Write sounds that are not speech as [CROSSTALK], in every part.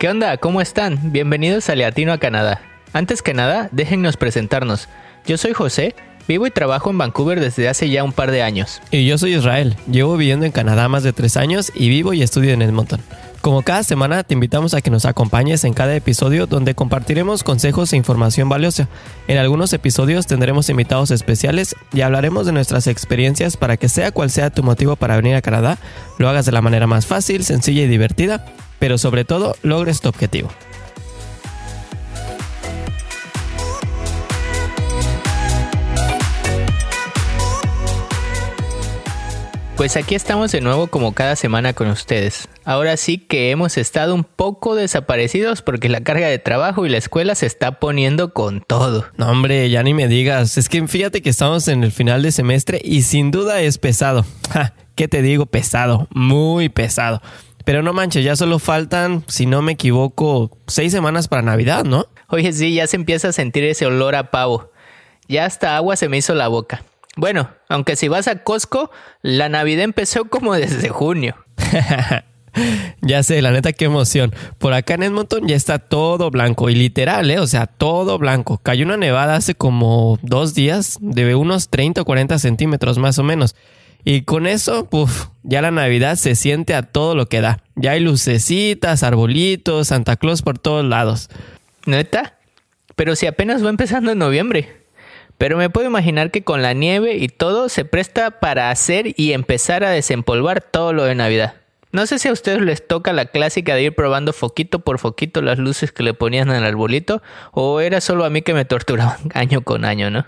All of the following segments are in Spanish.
¿Qué onda? ¿Cómo están? Bienvenidos a Leatino a Canadá. Antes que nada, déjennos presentarnos. Yo soy José, vivo y trabajo en Vancouver desde hace ya un par de años. Y yo soy Israel, llevo viviendo en Canadá más de tres años y vivo y estudio en Edmonton. Como cada semana, te invitamos a que nos acompañes en cada episodio donde compartiremos consejos e información valiosa. En algunos episodios tendremos invitados especiales y hablaremos de nuestras experiencias para que sea cual sea tu motivo para venir a Canadá, lo hagas de la manera más fácil, sencilla y divertida pero sobre todo logres tu objetivo. Pues aquí estamos de nuevo como cada semana con ustedes. Ahora sí que hemos estado un poco desaparecidos porque la carga de trabajo y la escuela se está poniendo con todo. No hombre, ya ni me digas. Es que fíjate que estamos en el final de semestre y sin duda es pesado. ¿Qué te digo? Pesado, muy pesado. Pero no manches, ya solo faltan, si no me equivoco, seis semanas para Navidad, ¿no? Oye, sí, ya se empieza a sentir ese olor a pavo. Ya hasta agua se me hizo la boca. Bueno, aunque si vas a Costco, la Navidad empezó como [LAUGHS] desde junio. [LAUGHS] ya sé, la neta, qué emoción. Por acá en Edmonton ya está todo blanco y literal, ¿eh? O sea, todo blanco. Cayó una nevada hace como dos días, de unos 30 o 40 centímetros más o menos. Y con eso, puff, ya la Navidad se siente a todo lo que da. Ya hay lucecitas, arbolitos, Santa Claus por todos lados. ¿Neta? Pero si apenas va empezando en noviembre. Pero me puedo imaginar que con la nieve y todo se presta para hacer y empezar a desempolvar todo lo de Navidad. No sé si a ustedes les toca la clásica de ir probando foquito por foquito las luces que le ponían al arbolito, o era solo a mí que me torturaban [LAUGHS] año con año, ¿no?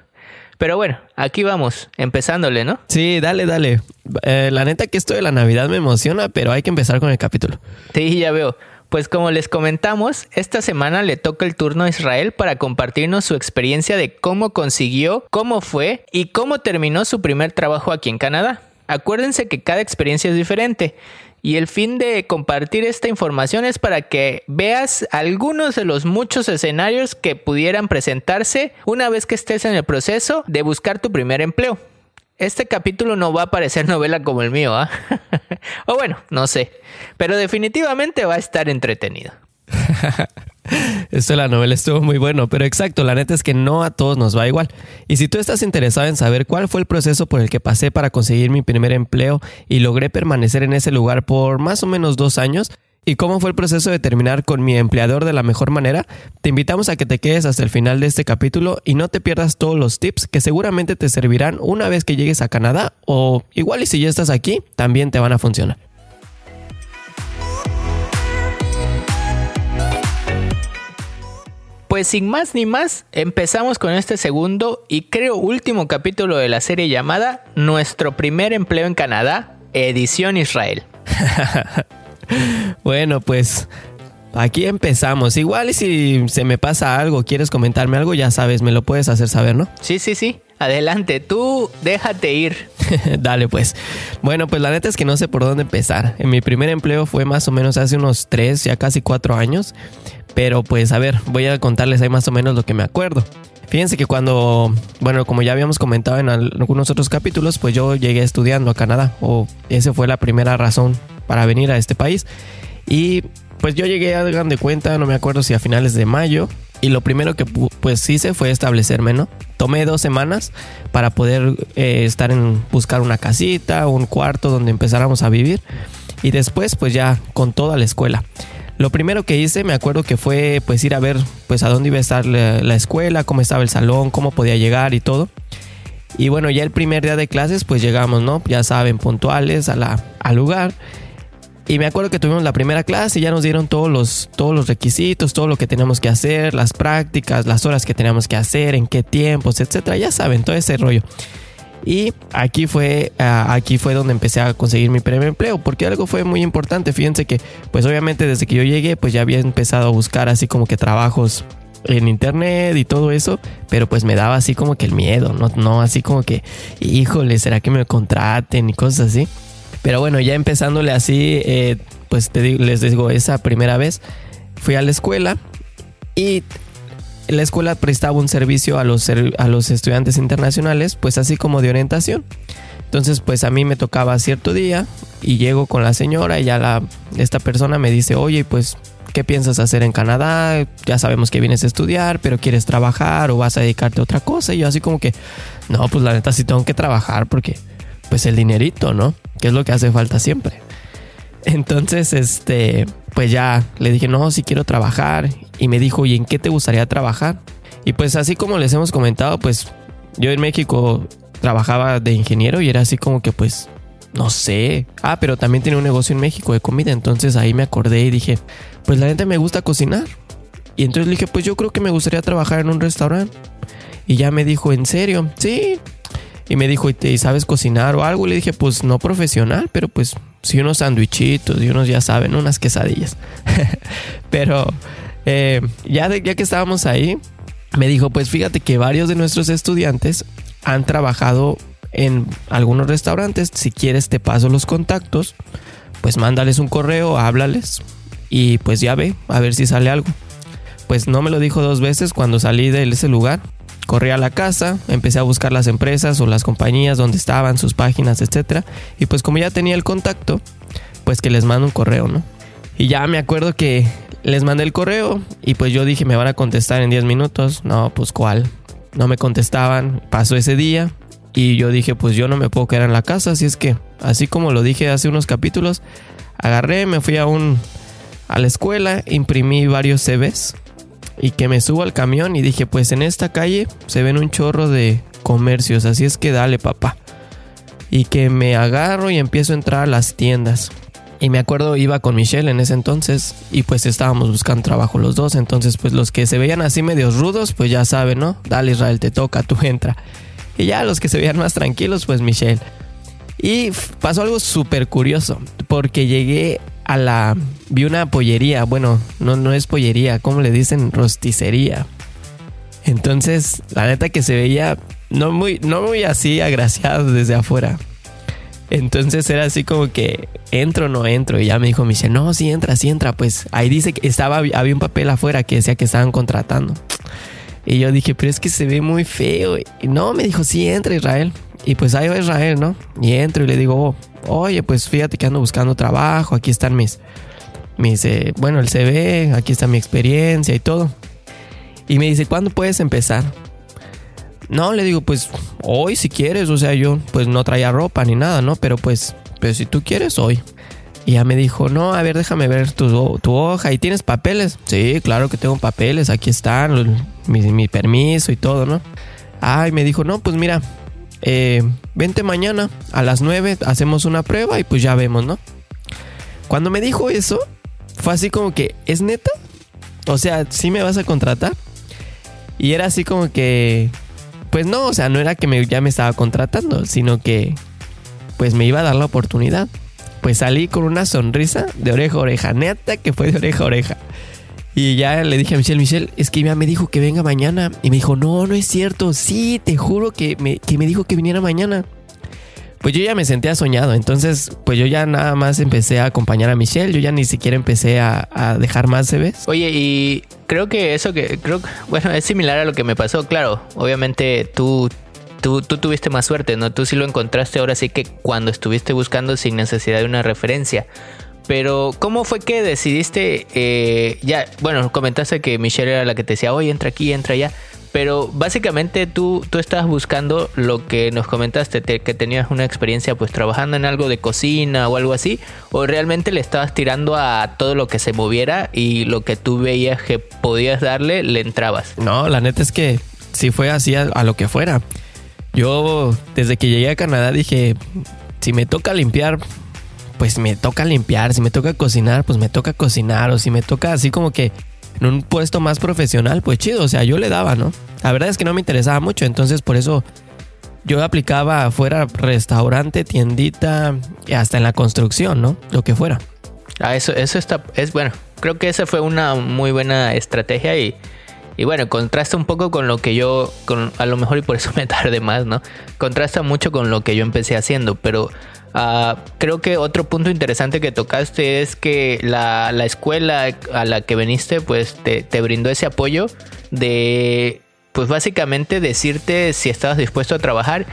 Pero bueno, aquí vamos, empezándole, ¿no? Sí, dale, dale. Eh, la neta que esto de la Navidad me emociona, pero hay que empezar con el capítulo. Sí, ya veo. Pues como les comentamos, esta semana le toca el turno a Israel para compartirnos su experiencia de cómo consiguió, cómo fue y cómo terminó su primer trabajo aquí en Canadá. Acuérdense que cada experiencia es diferente y el fin de compartir esta información es para que veas algunos de los muchos escenarios que pudieran presentarse una vez que estés en el proceso de buscar tu primer empleo. Este capítulo no va a parecer [LAUGHS] novela como el mío, ¿ah? [LAUGHS] o bueno, no sé, pero definitivamente va a estar entretenido. [LAUGHS] Esto de la novela estuvo muy bueno, pero exacto, la neta es que no a todos nos va igual. Y si tú estás interesado en saber cuál fue el proceso por el que pasé para conseguir mi primer empleo y logré permanecer en ese lugar por más o menos dos años, y cómo fue el proceso de terminar con mi empleador de la mejor manera, te invitamos a que te quedes hasta el final de este capítulo y no te pierdas todos los tips que seguramente te servirán una vez que llegues a Canadá o igual y si ya estás aquí, también te van a funcionar. Pues sin más ni más, empezamos con este segundo y creo último capítulo de la serie llamada Nuestro primer empleo en Canadá, edición Israel. [LAUGHS] bueno, pues aquí empezamos. Igual si se me pasa algo, quieres comentarme algo, ya sabes, me lo puedes hacer saber, ¿no? Sí, sí, sí. Adelante, tú déjate ir. [LAUGHS] Dale pues. Bueno, pues la neta es que no sé por dónde empezar. En mi primer empleo fue más o menos hace unos tres, ya casi cuatro años. Pero pues a ver, voy a contarles ahí más o menos lo que me acuerdo. Fíjense que cuando, bueno, como ya habíamos comentado en algunos otros capítulos, pues yo llegué estudiando a Canadá, o esa fue la primera razón para venir a este país. Y pues yo llegué, a de cuenta, no me acuerdo si a finales de mayo, y lo primero que pues hice fue establecerme, ¿no? Tomé dos semanas para poder eh, estar en buscar una casita, un cuarto donde empezáramos a vivir, y después pues ya con toda la escuela. Lo primero que hice, me acuerdo que fue pues ir a ver pues a dónde iba a estar la, escuela, cómo estaba el salón, cómo podía llegar y todo. Y bueno, ya el primer día de clases pues llegamos, ¿no? Ya saben, puntuales a la, al lugar. Y me acuerdo que tuvimos la primera clase y ya nos dieron todos los, todos los requisitos, todo lo que teníamos que hacer, las prácticas, las horas que teníamos que hacer, en qué tiempos, etcétera. Ya saben, todo ese rollo. Y aquí fue, ah, aquí fue donde empecé a conseguir mi primer empleo, porque algo fue muy importante. Fíjense que, pues obviamente desde que yo llegué, pues ya había empezado a buscar así como que trabajos en internet y todo eso, pero pues me daba así como que el miedo, no, no así como que, híjole, ¿será que me contraten y cosas así? Pero bueno, ya empezándole así, eh, pues te les digo, esa primera vez fui a la escuela y la escuela prestaba un servicio a los, a los estudiantes internacionales, pues así como de orientación. Entonces, pues a mí me tocaba cierto día y llego con la señora y ya la, esta persona me dice, oye, pues ¿qué piensas hacer en Canadá? Ya sabemos que vienes a estudiar, pero quieres trabajar o vas a dedicarte a otra cosa. Y yo así como que, no, pues la neta sí tengo que trabajar porque, pues el dinerito, ¿no? Que es lo que hace falta siempre. Entonces, este, pues ya le dije, no, si quiero trabajar. Y me dijo, ¿y en qué te gustaría trabajar? Y pues así como les hemos comentado, pues yo en México trabajaba de ingeniero y era así como que pues no sé. Ah, pero también tenía un negocio en México de comida, entonces ahí me acordé y dije, pues la gente me gusta cocinar. Y entonces le dije, pues yo creo que me gustaría trabajar en un restaurante. Y ya me dijo, ¿en serio? Sí. Y me dijo, ¿y sabes cocinar o algo? Y le dije, pues no profesional, pero pues sí unos sandwichitos y unos, ya saben, unas quesadillas. [LAUGHS] pero eh, ya, ya que estábamos ahí, me dijo, pues fíjate que varios de nuestros estudiantes han trabajado en algunos restaurantes. Si quieres te paso los contactos, pues mándales un correo, háblales y pues ya ve, a ver si sale algo. Pues no me lo dijo dos veces cuando salí de ese lugar. Corrí a la casa, empecé a buscar las empresas o las compañías donde estaban, sus páginas, etc. Y pues como ya tenía el contacto, pues que les mando un correo, ¿no? Y ya me acuerdo que les mandé el correo y pues yo dije, me van a contestar en 10 minutos. No, pues cuál. No me contestaban. Pasó ese día y yo dije, pues yo no me puedo quedar en la casa. Así es que, así como lo dije hace unos capítulos, agarré, me fui a un a la escuela, imprimí varios CVs y que me subo al camión y dije, pues en esta calle se ven un chorro de comercios, así es que dale papá. Y que me agarro y empiezo a entrar a las tiendas. Y me acuerdo iba con Michelle en ese entonces y pues estábamos buscando trabajo los dos. Entonces pues los que se veían así medios rudos pues ya saben, ¿no? Dale Israel, te toca, tú entra. Y ya los que se veían más tranquilos pues Michelle. Y pasó algo súper curioso porque llegué a la... Vi una pollería, bueno, no, no es pollería, ¿cómo le dicen? Rosticería. Entonces la neta que se veía no muy, no muy así agraciado desde afuera. Entonces era así como que entro o no entro. Y ya me dijo, me dice, no, sí entra, sí entra. Pues ahí dice que estaba, había un papel afuera que decía que estaban contratando. Y yo dije, pero es que se ve muy feo. Y no, me dijo, sí, entra Israel. Y pues ahí va Israel, ¿no? Y entro y le digo, oye, pues fíjate que ando buscando trabajo. Aquí están mis, eh, bueno, el CV, aquí está mi experiencia y todo. Y me dice, ¿cuándo puedes empezar? No, le digo, pues hoy si quieres, o sea, yo pues no traía ropa ni nada, ¿no? Pero pues, pero si tú quieres, hoy. Y ya me dijo, no, a ver, déjame ver tu, tu hoja. ¿Y tienes papeles? Sí, claro que tengo papeles, aquí están, mi, mi permiso y todo, ¿no? Ah, y me dijo, no, pues mira, eh, vente mañana a las 9, hacemos una prueba y pues ya vemos, ¿no? Cuando me dijo eso, fue así como que, ¿es neta? O sea, ¿sí me vas a contratar? Y era así como que, pues no, o sea, no era que me, ya me estaba contratando, sino que pues me iba a dar la oportunidad. Pues salí con una sonrisa de oreja a oreja, neta que fue de oreja a oreja. Y ya le dije a Michelle, Michelle, es que ya me dijo que venga mañana. Y me dijo, no, no es cierto, sí, te juro que me, que me dijo que viniera mañana. Pues yo ya me sentía soñado, entonces pues yo ya nada más empecé a acompañar a Michelle, yo ya ni siquiera empecé a, dejar más CVs. Oye, y creo que eso que, creo, bueno, es similar a lo que me pasó, claro, obviamente tú, tú, tú tuviste más suerte, ¿no? Tú sí lo encontraste ahora sí que cuando estuviste buscando sin necesidad de una referencia. Pero, ¿cómo fue que decidiste? Eh, ya, bueno, comentaste que Michelle era la que te decía, oye, entra aquí, entra allá. Pero básicamente tú, tú estabas buscando lo que nos comentaste, que tenías una experiencia pues trabajando en algo de cocina o algo así, o realmente le estabas tirando a todo lo que se moviera y lo que tú veías que podías darle, le entrabas. No, la neta es que sí fue así a, a lo que fuera. Yo desde que llegué a Canadá dije, si me toca limpiar, pues me toca limpiar, si me toca cocinar, pues me toca cocinar, o si me toca así como que en un puesto más profesional, pues chido, o sea, yo le daba, ¿no? La verdad es que no me interesaba mucho, entonces por eso yo aplicaba afuera restaurante, tiendita, hasta en la construcción, ¿no? Lo que fuera. Ah, eso, eso está, es bueno, creo que esa fue una muy buena estrategia y, y bueno, contrasta un poco con lo que yo, con, a lo mejor y por eso [LAUGHS] me tardé más, ¿no? Contrasta mucho con lo que yo empecé haciendo, pero Uh, creo que otro punto interesante que tocaste es que la, la escuela a la que viniste pues te, te, brindó ese apoyo de pues básicamente decirte si estabas dispuesto a trabajar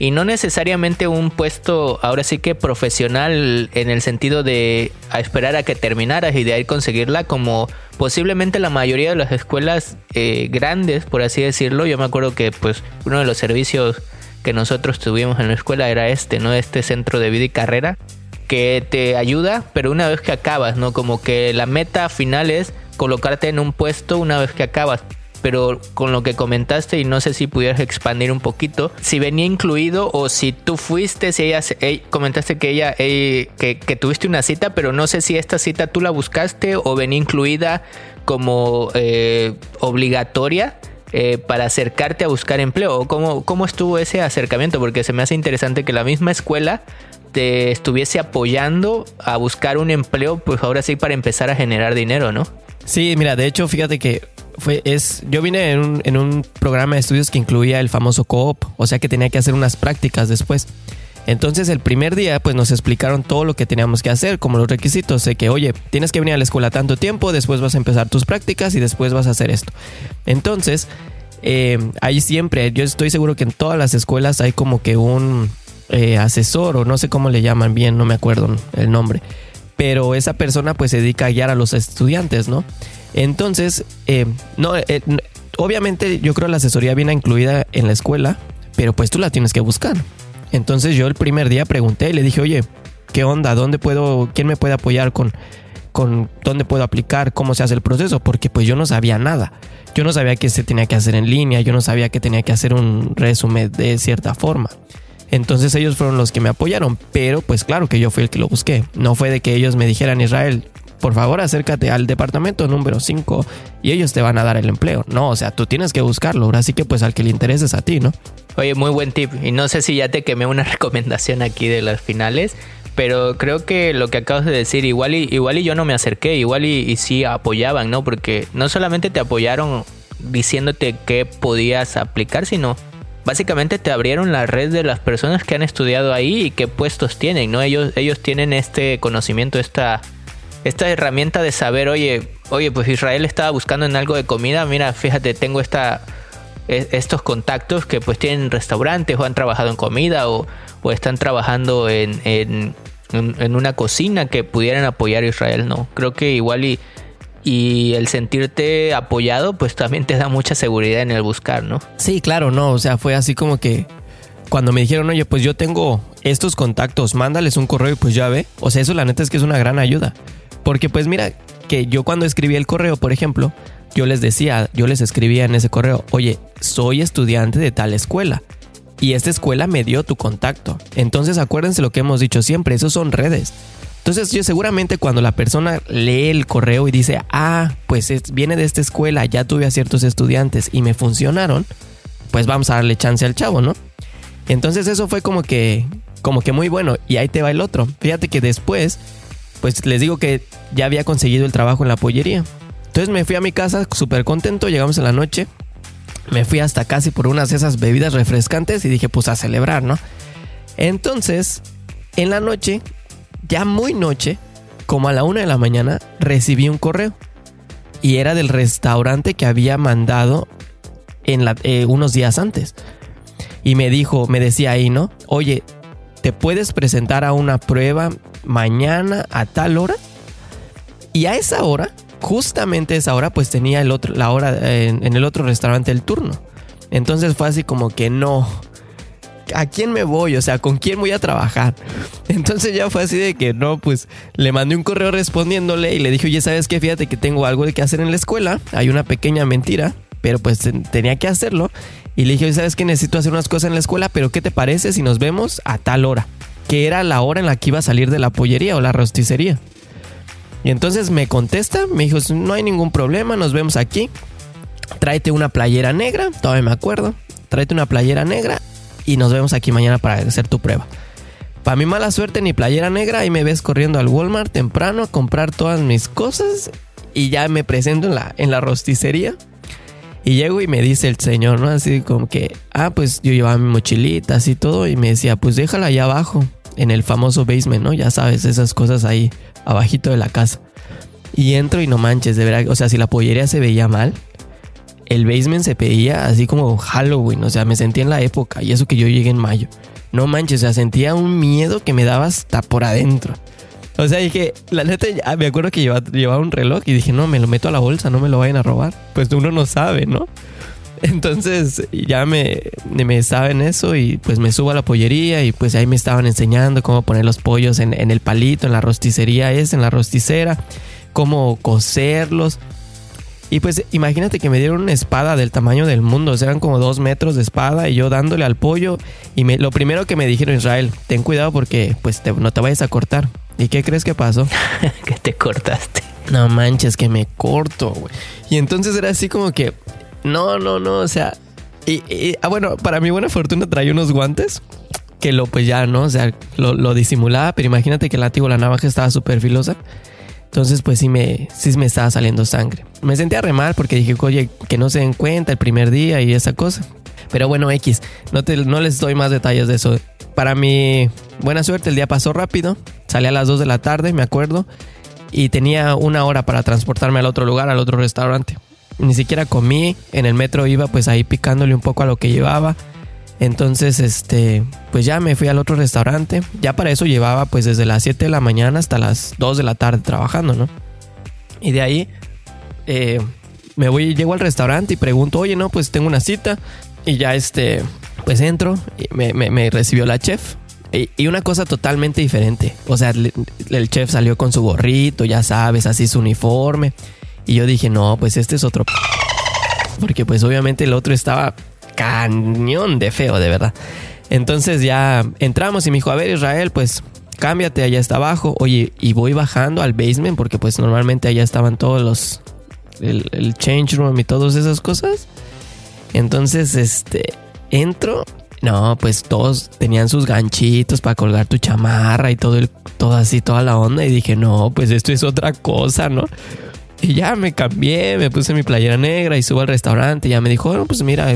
y no necesariamente un puesto ahora sí que profesional en el sentido de esperar a que terminaras y de ahí conseguirla como posiblemente la mayoría de las escuelas eh, grandes por así decirlo. Yo me acuerdo que pues uno de los servicios que nosotros tuvimos en la escuela era este no este centro de vida y carrera que te ayuda pero una vez que acabas no como que la meta final es colocarte en un puesto una vez que acabas pero con lo que comentaste y no sé si pudieras expandir un poquito, si venía incluido o si tú fuiste, si ella, comentaste que ella, que, tuviste una cita, pero no sé si esta cita tú la buscaste o venía incluida como eh, obligatoria. Eh, para acercarte a buscar empleo? ¿Cómo, ¿Cómo estuvo ese acercamiento? Porque se me hace interesante que la misma escuela te estuviese apoyando a buscar un empleo, pues ahora sí para empezar a generar dinero, ¿no? Sí, mira, de hecho, fíjate que fue, es, yo vine en un, en un programa de estudios que incluía el famoso coop, o sea que tenía que hacer unas prácticas después. Entonces el primer día pues nos explicaron todo lo que teníamos que hacer, como los requisitos, de que oye, tienes que venir a la escuela tanto tiempo, después vas a empezar tus prácticas y después vas a hacer esto. Entonces, eh, ahí siempre, yo estoy seguro que en todas las escuelas hay como que un eh, asesor o no sé cómo le llaman bien, no me acuerdo el nombre, pero esa persona pues se dedica a guiar a los estudiantes, ¿no? Entonces, eh, no, eh, obviamente yo creo que la asesoría viene incluida en la escuela, pero pues tú la tienes que buscar. Entonces yo el primer día pregunté y le dije, oye, ¿qué onda? ¿Dónde puedo, quién me puede apoyar con, con dónde puedo aplicar, cómo se hace el proceso? Porque pues yo no sabía nada. Yo no sabía qué se tenía que hacer en línea, yo no sabía que tenía que hacer un resumen de cierta forma. Entonces ellos fueron los que me apoyaron, pero pues claro que yo fui el que lo busqué. No fue de que ellos me dijeran, Israel, por favor acércate al departamento número 5 y ellos te van a dar el empleo. No, o sea, tú tienes que buscarlo. Ahora sí que pues al que le intereses a ti, ¿no? Oye, muy buen tip. Y no sé si ya te quemé una [LAUGHS] recomendación aquí de las finales, pero creo que lo que acabas de decir, igual y, igual y yo no me acerqué, igual y, y sí apoyaban, ¿no? Porque no solamente te apoyaron diciéndote qué podías aplicar, sino básicamente te abrieron la red de las personas que han estudiado ahí y qué puestos tienen, ¿no? Ellos, ellos tienen este conocimiento, esta esta herramienta de saber, oye, oye, pues Israel estaba buscando en algo de comida, mira, fíjate, tengo esta, e, estos contactos que pues tienen restaurantes o han trabajado en comida o, están trabajando en, en, en, una cocina que pudieran apoyar a Israel, no, creo que igual y, y el sentirte apoyado pues también te da mucha seguridad en el buscar, ¿no? Sí, claro, no, o sea, fue así como que cuando me dijeron, oye, pues yo tengo estos contactos, mándales un correo y pues ya ve, o sea, eso la neta es que es una gran ayuda. Porque pues mira, que yo cuando escribí el correo, por ejemplo, yo les decía, yo les escribía en ese correo, oye, soy estudiante de tal escuela. Y esta escuela me dio tu contacto. Entonces acuérdense lo que hemos dicho siempre, esos son redes. Entonces yo seguramente cuando la persona lee el correo y dice, ah, pues viene de esta escuela, ya tuve a ciertos estudiantes y me funcionaron, pues vamos a darle chance al chavo, ¿no? Entonces eso fue como que, como que muy bueno. Y ahí te va el otro. Fíjate que después pues les digo que ya había conseguido el trabajo en la pollería. Entonces me fui a mi casa súper contento, llegamos en la noche, me fui hasta casi por unas de esas bebidas refrescantes y dije pues a celebrar, ¿no? Entonces, en la noche, ya muy noche, como a la una de la mañana, recibí un correo. Y era del restaurante que había mandado en la, eh, unos días antes. Y me dijo, me decía ahí, ¿no? Oye, te puedes presentar a una prueba mañana a tal hora. Y a esa hora, justamente esa hora, pues tenía el otro, la hora en, el otro restaurante el turno. Entonces fue así como que no. ¿A quién me voy? O sea, ¿con quién voy a trabajar? [LAUGHS] Entonces ya fue así de que no, pues le mandé un correo respondiéndole y le dije, oye, ¿sabes qué? Fíjate que tengo algo de que hacer en la escuela. Hay una pequeña mentira, pero pues tenía que hacerlo. Y le dije, ¿sabes qué? Necesito hacer unas cosas en la escuela, pero ¿qué te parece si nos vemos a tal hora? Que era la hora en la que iba a salir de la pollería o la rosticería. Y entonces me contesta, me dijo, no hay ningún problema, nos vemos aquí. Tráete una playera negra, todavía me acuerdo. Tráete una playera negra y nos vemos aquí mañana para hacer tu prueba. Para mi mala suerte, ni playera negra, y me ves corriendo al Walmart temprano a comprar todas mis cosas y ya me presento en la, en la rosticería. Y llego y me dice el señor, ¿no? Así como que, ah, pues yo llevaba mi mochilita, así todo, y me decía, pues déjala allá abajo, en el famoso basement, ¿no? Ya sabes, esas cosas ahí, abajito de la casa. Y entro y no manches, de verdad, o sea, si la pollería se veía mal, el basement se pedía así como Halloween, o sea, me sentía en la época y eso que yo llegué en mayo. No manches, o sea, sentía un miedo que me daba hasta por adentro. O sea, dije, la neta, me acuerdo que llevaba, llevaba, un reloj y dije, no, me lo meto a la bolsa, no me lo vayan a robar. Pues uno no sabe, ¿no? [LAUGHS] Entonces ya me, me saben eso y pues me subo a la pollería y pues ahí me estaban enseñando cómo poner los pollos en, en el palito, en la rosticería es, en la rosticera, cómo coserlos. Y pues imagínate que me dieron una espada del tamaño del mundo, o sea, eran como dos metros de espada y yo dándole al pollo. Y me, lo primero que me dijeron, Israel, ten cuidado porque pues no te vayas a cortar. ¿Y qué crees que pasó? [LAUGHS] que te cortaste. No manches, que me corto, güey. Y entonces era así como que, no, no, no, o sea, y, ah, bueno, para mi buena fortuna traía unos guantes que lo, pues ya, ¿no? O sea, lo, lo disimulaba, pero imagínate que el látigo, la navaja estaba súper filosa. Entonces, pues sí me, sí me estaba saliendo sangre. Me sentía re mal porque dije, oye, que no se den cuenta el primer día y esa cosa. Pero bueno, X, no, te, no les doy más detalles de eso. Para mi buena suerte, el día pasó rápido. Salí a las 2 de la tarde, me acuerdo. Y tenía una hora para transportarme al otro lugar, al otro restaurante. Ni siquiera comí. En el metro iba pues ahí picándole un poco a lo que llevaba. Entonces, este, pues ya me fui al otro restaurante. Ya para eso llevaba pues desde las 7 de la mañana hasta las 2 de la tarde trabajando, ¿no? Y de ahí eh, me voy, llego al restaurante y pregunto, oye, no, pues tengo una cita. Y ya este, pues entro, y me, recibió la chef. Y, una cosa totalmente diferente. O sea, el chef salió con su gorrito, ya sabes, así su uniforme. Y yo dije, no, pues este es otro... Porque pues obviamente el otro estaba cañón de feo, de verdad. Entonces ya entramos y me dijo, a ver Israel, pues cámbiate, allá está abajo. Oye, y voy bajando al basement porque pues normalmente allá estaban todos los... El, change room y todas esas cosas. Entonces, este, entro. No, pues todos tenían sus ganchitos para colgar tu chamarra y todo el, todo así, toda la onda. Y dije, no, pues esto es otra cosa, ¿no? Y ya me cambié, me puse mi playera negra y subo al restaurante. Y ya me dijo, bueno, pues mira,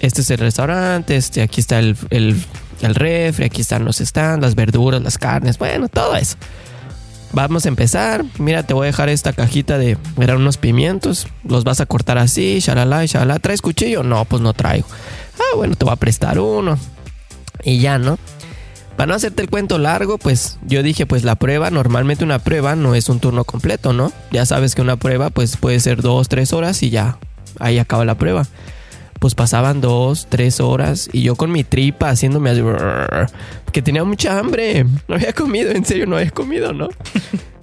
este es el restaurante, este, aquí está el, el, el refri, aquí están los stands, las verduras, las carnes, bueno, todo eso. Vamos a empezar. Mira, te voy a dejar esta cajita de. Eran unos pimientos. Los vas a cortar así, shalala, shalala. ¿Traes cuchillo? No, pues no traigo. Ah, bueno, te voy a prestar uno. Y ya, ¿no? Para no hacerte el cuento largo, pues yo dije, pues la prueba, normalmente una prueba no es un turno completo, ¿no? Ya sabes que una prueba, pues puede ser dos, tres horas y ya, ahí acaba la prueba pues pasaban dos, tres horas y yo con mi tripa haciéndome así, que tenía mucha hambre, no había comido, en serio no había comido, ¿no?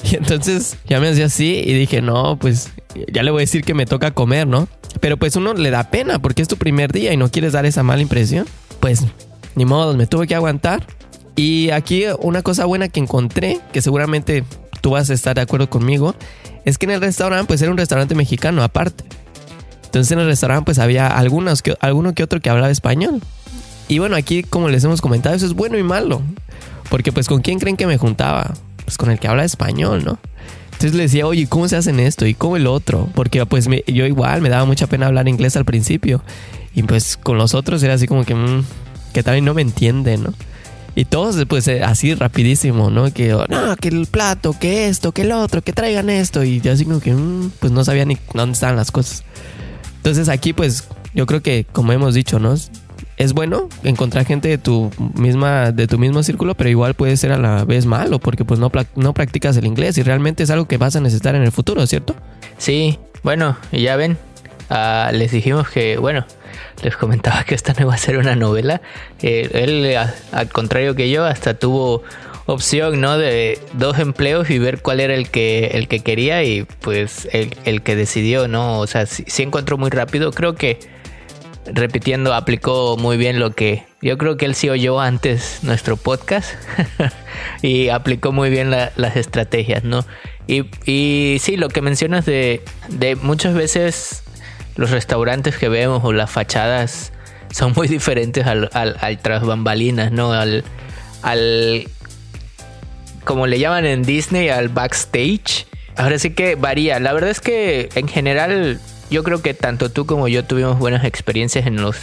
y entonces ya me hacía así y dije, no, pues ya le voy a decir que me toca comer, ¿no? Pero pues uno le da pena porque es tu primer día y no quieres dar esa mala impresión. Pues ni modo, me tuve que aguantar. Y aquí una cosa buena que encontré, que seguramente tú vas a estar de acuerdo conmigo, es que en el restaurante, pues era un restaurante mexicano aparte. Entonces en el restaurante pues había algunos que, alguno que otro que hablaba español. Y bueno, aquí como les hemos comentado, eso es bueno y malo. Porque pues con quién creen que me juntaba? Pues con el que habla español, ¿no? Entonces le decía, oye, ¿cómo se hacen esto? ¿Y cómo el otro? Porque pues yo igual me daba mucha pena hablar inglés al principio. Y pues con los otros era así como que, mm, que también no me entienden, ¿no? Y todos pues eh, así rapidísimo, ¿no? Que, no, que el plato, que esto, que el otro, que traigan esto. Y yo así como que, mm, pues no sabía ni dónde estaban las cosas. Entonces aquí pues yo creo que como hemos dicho, ¿no? Es bueno encontrar gente de tu misma de tu mismo círculo, pero igual puede ser a la vez malo porque pues no, no practicas el inglés y realmente es algo que vas a necesitar en el futuro, ¿cierto? Sí, bueno, ya ven, ah, les dijimos que, bueno, les comentaba que esta no iba a ser una novela. Eh, él, al contrario que yo, hasta tuvo opción, ¿no? De dos empleos y ver cuál era el que, el que quería y pues el, que decidió, ¿no? O sea, sí, encontró muy rápido. Creo que, repitiendo, aplicó muy bien lo que yo creo que él sí oyó antes nuestro podcast [LAUGHS] y aplicó muy bien las estrategias, ¿no? Y, y sí, lo que mencionas de, de muchas veces los restaurantes que vemos o las fachadas son muy [LAUGHS] diferentes al, al, al tras bambalinas, ¿no? Al, al como le llaman en Disney, al backstage. Ahora sí que varía. La verdad es que en general yo creo que tanto tú como yo tuvimos buenas experiencias en los,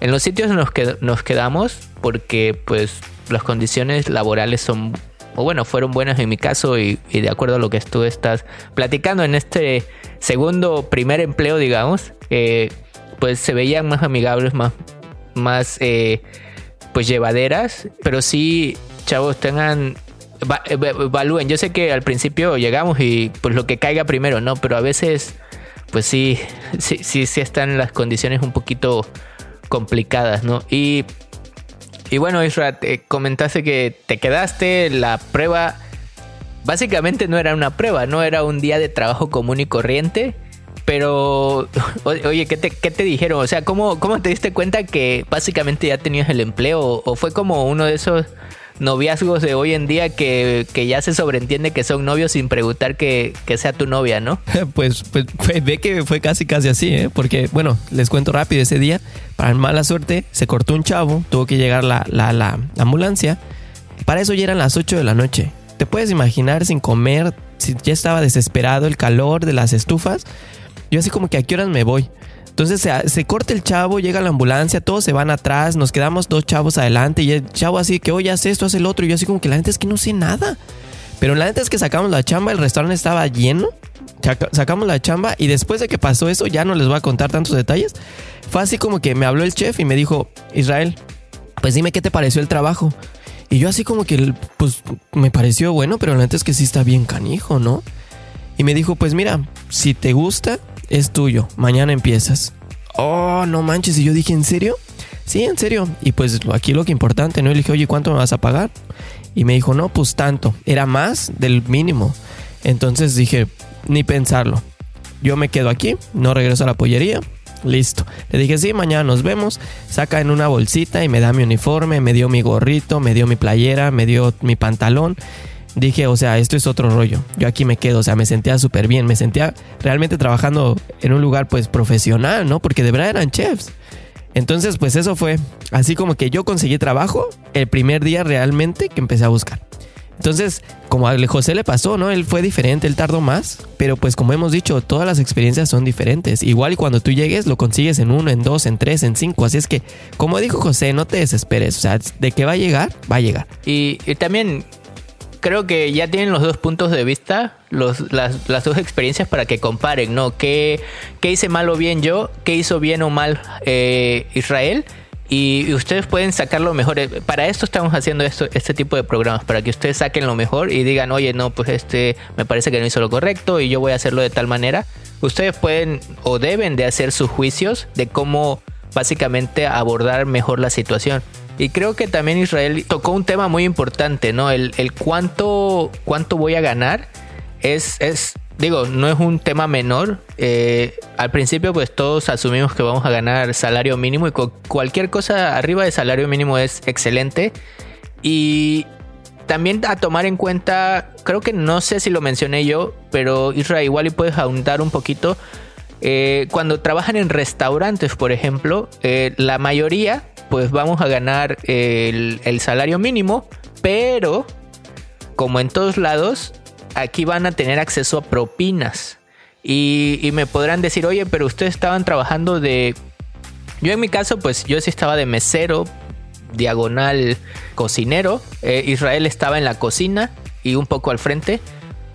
en los sitios en los que nos quedamos porque pues las condiciones laborales son o bueno, fueron buenas en mi caso y, de acuerdo a lo que tú estás platicando en este segundo, primer empleo, digamos, eh, pues se veían más amigables, más, más eh, pues llevaderas, pero sí, chavos, tengan evalúen. Yo sé que al principio llegamos y pues lo que caiga primero, ¿no? Pero a veces, pues sí, sí, sí, sí están las condiciones un poquito complicadas, ¿no? Y, y bueno, Isra, te comentaste que te quedaste, la prueba básicamente no era una prueba, no era un día de trabajo común y corriente. Pero, oye, ¿qué te, qué te dijeron? O sea, ¿cómo, ¿cómo te diste cuenta que básicamente ya tenías el empleo? ¿O fue como uno de esos noviazgos de hoy en día que, ya se sobreentiende que son novios sin preguntar que, sea tu novia, ¿no? [LAUGHS] Pues, pues ve que fue casi casi así, ¿eh? Porque, bueno, les cuento rápido ese día, para mala suerte, se cortó un chavo, tuvo que llegar la, la, la ambulancia. Para eso ya eran las 8 de la noche. Te puedes imaginar sin comer, si ya estaba desesperado el calor de las estufas. Yo así como que a qué horas me voy. Entonces se, corta el chavo, llega la ambulancia, todos se van atrás, nos quedamos dos chavos adelante y el chavo así que, oye, haz esto, haz el otro. Y yo así como que la neta es que no sé nada. Pero la neta es que sacamos la chamba, el restaurante estaba lleno. Sacamos la chamba y después de que pasó eso, ya no les voy a contar tantos detalles. Fue así como que me habló el chef y me dijo, Israel, pues dime qué te pareció el trabajo. Y yo así como que, pues me pareció bueno, pero la neta es que sí está bien canijo, ¿no? Y me dijo, pues mira, si te gusta, es tuyo, mañana empiezas. Oh, no manches, y yo dije, ¿en serio? Sí, en serio. Y pues aquí lo que importante, ¿no? Y le dije, oye, ¿cuánto me vas a pagar? Y me dijo, no, pues tanto. Era más del mínimo. Entonces dije, ni pensarlo. Yo me quedo aquí, no regreso a la pollería. Listo. Le dije, sí, mañana nos vemos. Saca en una bolsita y me da mi uniforme, me dio mi gorrito, me dio mi playera, me dio mi pantalón dije, o sea, esto es otro rollo. Yo aquí me quedo, o sea, me sentía súper bien, me sentía realmente trabajando en un lugar pues profesional, ¿no? Porque de verdad eran chefs. Entonces, pues eso fue así como que yo conseguí trabajo el primer día realmente que empecé a buscar. Entonces, como a José le pasó, ¿no? Él fue diferente, él tardó más, pero pues como hemos dicho, todas las experiencias son diferentes. Igual y cuando tú llegues lo consigues en uno, en dos, en tres, en cinco. Así es que, como dijo José, no te desesperes. O sea, de que va a llegar, va a llegar. Y, y también creo que ya tienen los dos puntos de vista, los, las, las, dos experiencias para que comparen, ¿no? ¿Qué, ¿Qué, hice mal o bien yo? ¿Qué hizo bien o mal eh, Israel? Y, ustedes pueden sacar lo mejor. Eh, para esto estamos haciendo esto, este tipo de programas, para que ustedes saquen lo mejor y digan, oye, no, pues este me parece que no hizo lo correcto y yo voy a hacerlo de tal manera. Ustedes pueden o deben de hacer sus juicios de cómo básicamente abordar mejor la situación. Y creo que también Israel tocó un tema muy importante, ¿no? El, cuánto, cuánto voy a ganar es, es, digo, no es un tema menor. Eh, al principio, pues todos asumimos que vamos a ganar salario mínimo y cualquier cosa arriba de salario mínimo es excelente. Y también a tomar en cuenta, creo que no sé si lo mencioné yo, pero Israel igual y puedes ahondar un poquito. Eh, cuando trabajan en restaurantes, por ejemplo, eh, la mayoría pues vamos a ganar el, salario mínimo, pero como en todos lados, aquí van a tener acceso a propinas. Y, me podrán decir, oye, pero ustedes estaban trabajando de... Yo en mi caso, pues yo sí estaba de mesero, diagonal cocinero. Eh, Israel estaba en la cocina y un poco al frente.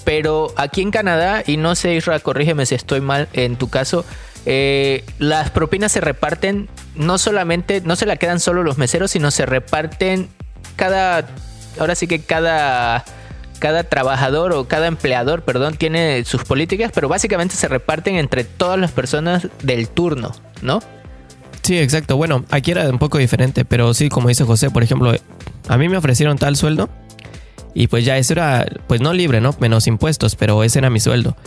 Pero aquí en Canadá, y no sé, Israel, corrígeme si estoy mal en tu caso, eh, las propinas se reparten no solamente, no se la quedan solo los meseros, sino se reparten cada, ahora sí que cada, cada trabajador o cada empleador, perdón, tiene sus políticas, pero básicamente se reparten entre todas las personas del turno, ¿no? Sí, exacto. Bueno, aquí era un poco diferente, pero sí, como dice José, por ejemplo, a mí me ofrecieron tal sueldo y pues ya eso era, pues no libre, ¿no? Menos impuestos, pero ese era mi sueldo.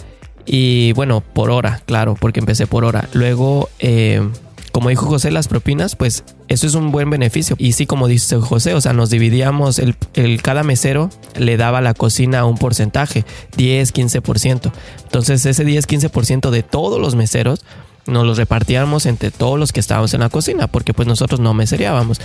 Y bueno, por hora, claro, porque empecé por hora. Luego, eh, como dijo José, las propinas, pues eso es un buen beneficio. Y sí, como dice José, o sea, nos dividíamos, el, cada mesero le daba a la cocina un porcentaje, 10, 15%. Entonces ese 10, 15% de todos los meseros nos los repartíamos entre todos los que estábamos en la cocina, porque pues nosotros no mesereábamos.